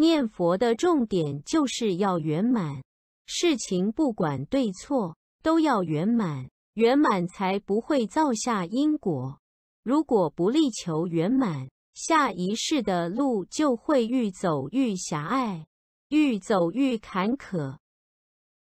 念佛的重点就是要圆满事情不管对错都要圆满圆满才不会造下因果。如果不力求圆满下一世的路就会愈走愈狭隘愈走愈坎坷。